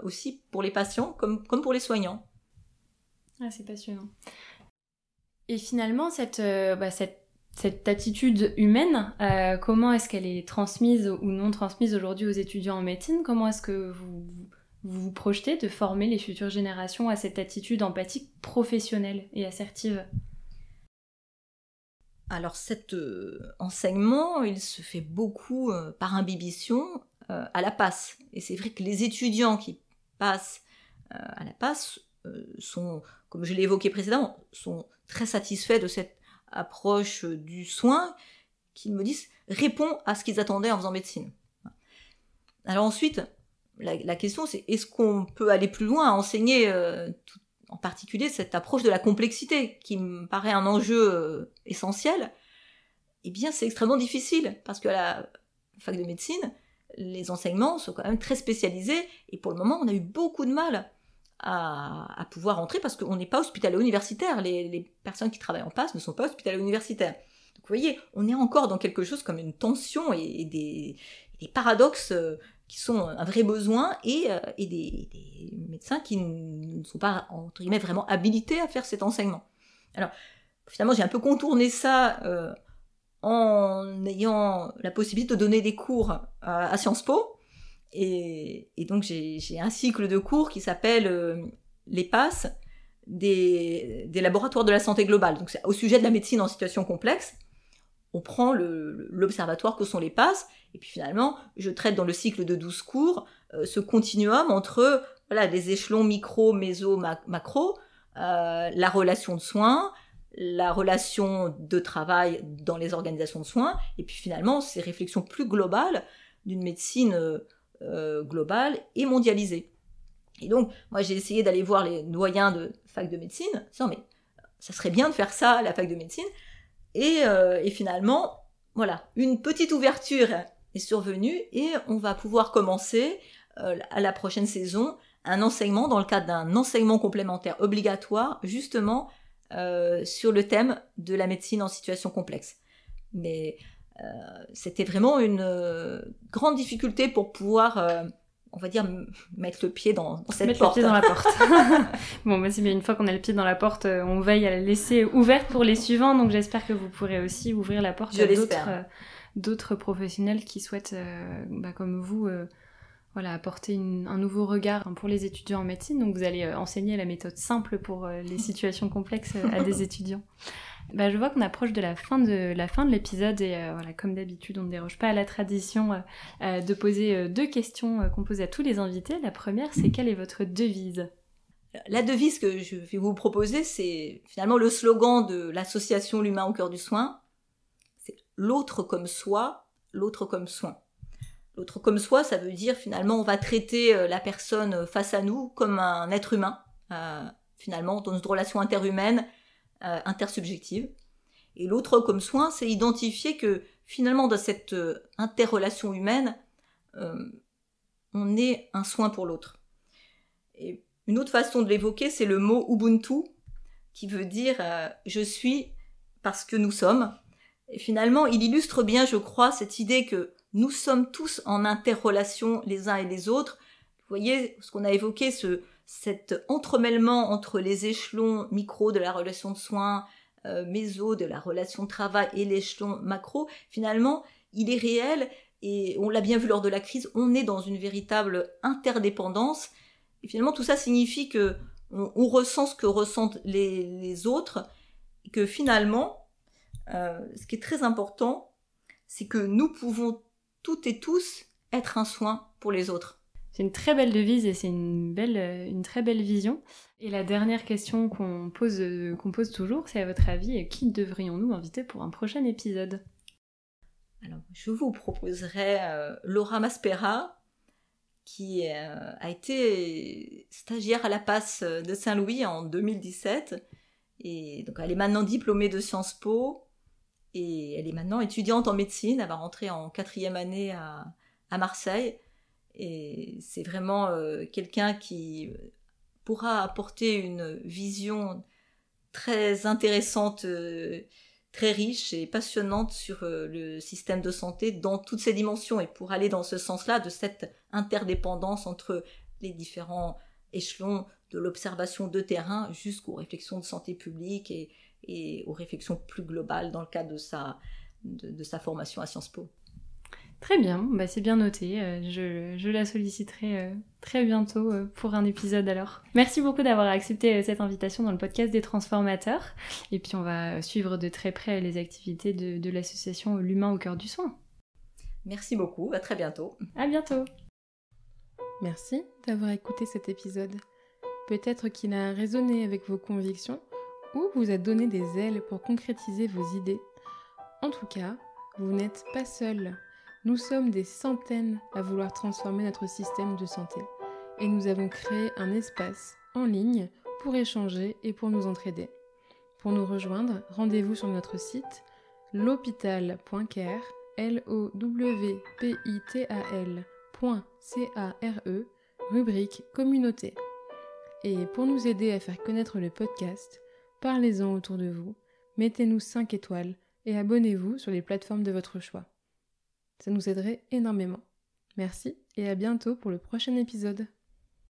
aussi pour les patients comme pour les soignants. Ah, c'est passionnant. Et finalement, cette, bah, cette cette attitude humaine, euh, comment est-ce qu'elle est transmise ou non transmise aujourd'hui aux étudiants en médecine? Comment est-ce que vous, vous, projetez de former les futures générations à cette attitude empathique professionnelle et assertive? Alors cet euh, enseignement, il se fait beaucoup euh, par imbibition à la passe. Et c'est vrai que les étudiants qui passent à la passe sont, comme je l'ai évoqué précédemment, sont très satisfaits de cette approche du soin qu'ils me disent répond à ce qu'ils attendaient en faisant médecine. Alors ensuite, la, question c'est est-ce qu'on peut aller plus loin à enseigner euh, en particulier cette approche de la complexité qui me paraît un enjeu euh, essentiel? Eh bien c'est extrêmement difficile parce qu'à la fac de médecine, les enseignements sont quand même très spécialisés et pour le moment on a eu beaucoup de mal à, pouvoir entrer parce qu'on n'est pas hospitalo-universitaire. Les, personnes qui travaillent en passe ne sont pas hospitalo-universitaires. Donc vous voyez, on est encore dans quelque chose comme une tension et, des, paradoxes euh, qui sont un vrai besoin et, euh, des, médecins qui ne sont pas, entre guillemets, vraiment habilités à faire cet enseignement. Alors, finalement, j'ai un peu contourné ça euh, en ayant la possibilité de donner des cours à Sciences Po. Et, donc j'ai un cycle de cours qui s'appelle euh, les passes des, laboratoires de la santé globale. Donc au sujet de la médecine en situation complexe. On prend l'observatoire que sont les passes, et puis finalement, je traite dans le cycle de 12 cours euh, ce continuum entre voilà, les échelons micro, méso, macro, euh, la relation de soins, la relation de travail dans les organisations de soins, et puis finalement ces réflexions plus globales d'une médecine euh, globale et mondialisée. Et donc, moi, j'ai essayé d'aller voir les doyens de fac de médecine, disant, mais ça serait bien de faire ça à la fac de médecine. Et, euh, finalement, voilà, une petite ouverture est survenue et on va pouvoir commencer euh, à la prochaine saison un enseignement dans le cadre d'un enseignement complémentaire obligatoire, justement sur le thème de la médecine en situation complexe. Mais euh, c'était vraiment une euh, grande difficulté pour pouvoir euh, on va dire mettre le pied dans, cette mettre porte. le pied dans la porte. (laughs) (laughs) bon, bah, c'est bien une fois qu'on a le pied dans la porte, on veille à la laisser ouverte pour les suivants. Donc j'espère que vous pourrez aussi ouvrir la porte à d'autres, d'autres professionnels qui souhaitent, bah, comme vous, voilà, apporter un nouveau regard pour les étudiants en médecine. Donc vous allez enseigner la méthode simple pour les (laughs) situations complexes à des étudiants. Bah, je vois qu'on approche de la fin de la fin de l'épisode et voilà, comme d'habitude, on ne déroge pas à la tradition de poser deux questions qu'on pose à tous les invités. La première, c'est quelle est votre devise? La devise que je vais vous proposer, c'est finalement le slogan de l'association L'humain au cœur du soin. C'est l'autre comme soi, l'autre comme soin. L'autre comme soi, ça veut dire finalement on va traiter euh, la personne face à nous comme un être humain, euh, finalement dans une relation interhumaine, euh, intersubjective. Et l'autre comme soin, c'est identifier que finalement dans cette interrelation humaine, on est un soin pour l'autre. Et une autre façon de l'évoquer, c'est le mot Ubuntu, qui veut dire euh, je suis parce que nous sommes. Et finalement, il illustre bien, je crois, cette idée que nous sommes tous en interrelation les uns et les autres. Vous voyez, ce qu'on a évoqué, ce, cet entremêlement entre les échelons micro de la relation de soins, euh, méso de la relation de travail et l'échelon macro, finalement, il est réel et on l'a bien vu lors de la crise, on est dans une véritable interdépendance et finalement, tout ça signifie que on, ressent ce que ressentent les, autres, et que finalement, euh, ce qui est très important, c'est que nous pouvons toutes et tous être un soin pour les autres. C'est une très belle devise et c'est une belle, une très belle vision. Et la dernière question qu'on pose, qu'on pose toujours, c'est à votre avis, qui devrions-nous inviter pour un prochain épisode? Alors, je vous proposerai euh, Laura Maspera, qui euh, a été stagiaire à la passe de Saint-Louis en 2017. Et donc elle est maintenant diplômée de Sciences Po et elle est maintenant étudiante en médecine. Elle va rentrer en quatrième année à, Marseille. Et c'est vraiment euh, quelqu'un qui pourra apporter une vision très intéressante euh, très riche et passionnante sur euh, le système de santé dans toutes ses dimensions et pour aller dans ce sens-là de cette interdépendance entre les différents échelons de l'observation de terrain jusqu'aux réflexions de santé publique et, aux réflexions plus globales dans le cadre de sa, de sa formation à Sciences Po. Très bien, bah c'est bien noté. Euh, je, la solliciterai euh, très bientôt euh, pour un épisode alors. Merci beaucoup d'avoir accepté cette invitation dans le podcast des transformateurs. Et puis on va suivre de très près les activités de, de l'association L'humain au cœur du soin. Merci beaucoup, à très bientôt. À bientôt. Merci d'avoir écouté cet épisode. Peut-être qu'il a résonné avec vos convictions ou vous a donné des ailes pour concrétiser vos idées. En tout cas, vous n'êtes pas seul nous sommes des centaines à vouloir transformer notre système de santé et nous avons créé un espace en ligne pour échanger et pour nous entraider. Pour nous rejoindre, rendez-vous sur notre site l'hôpital.care, l rubrique communauté. Et pour nous aider à faire connaître le podcast, parlez-en autour de vous, mettez-nous 5 étoiles et abonnez-vous sur les plateformes de votre choix. Ça nous aiderait énormément. Merci et à bientôt pour le prochain épisode.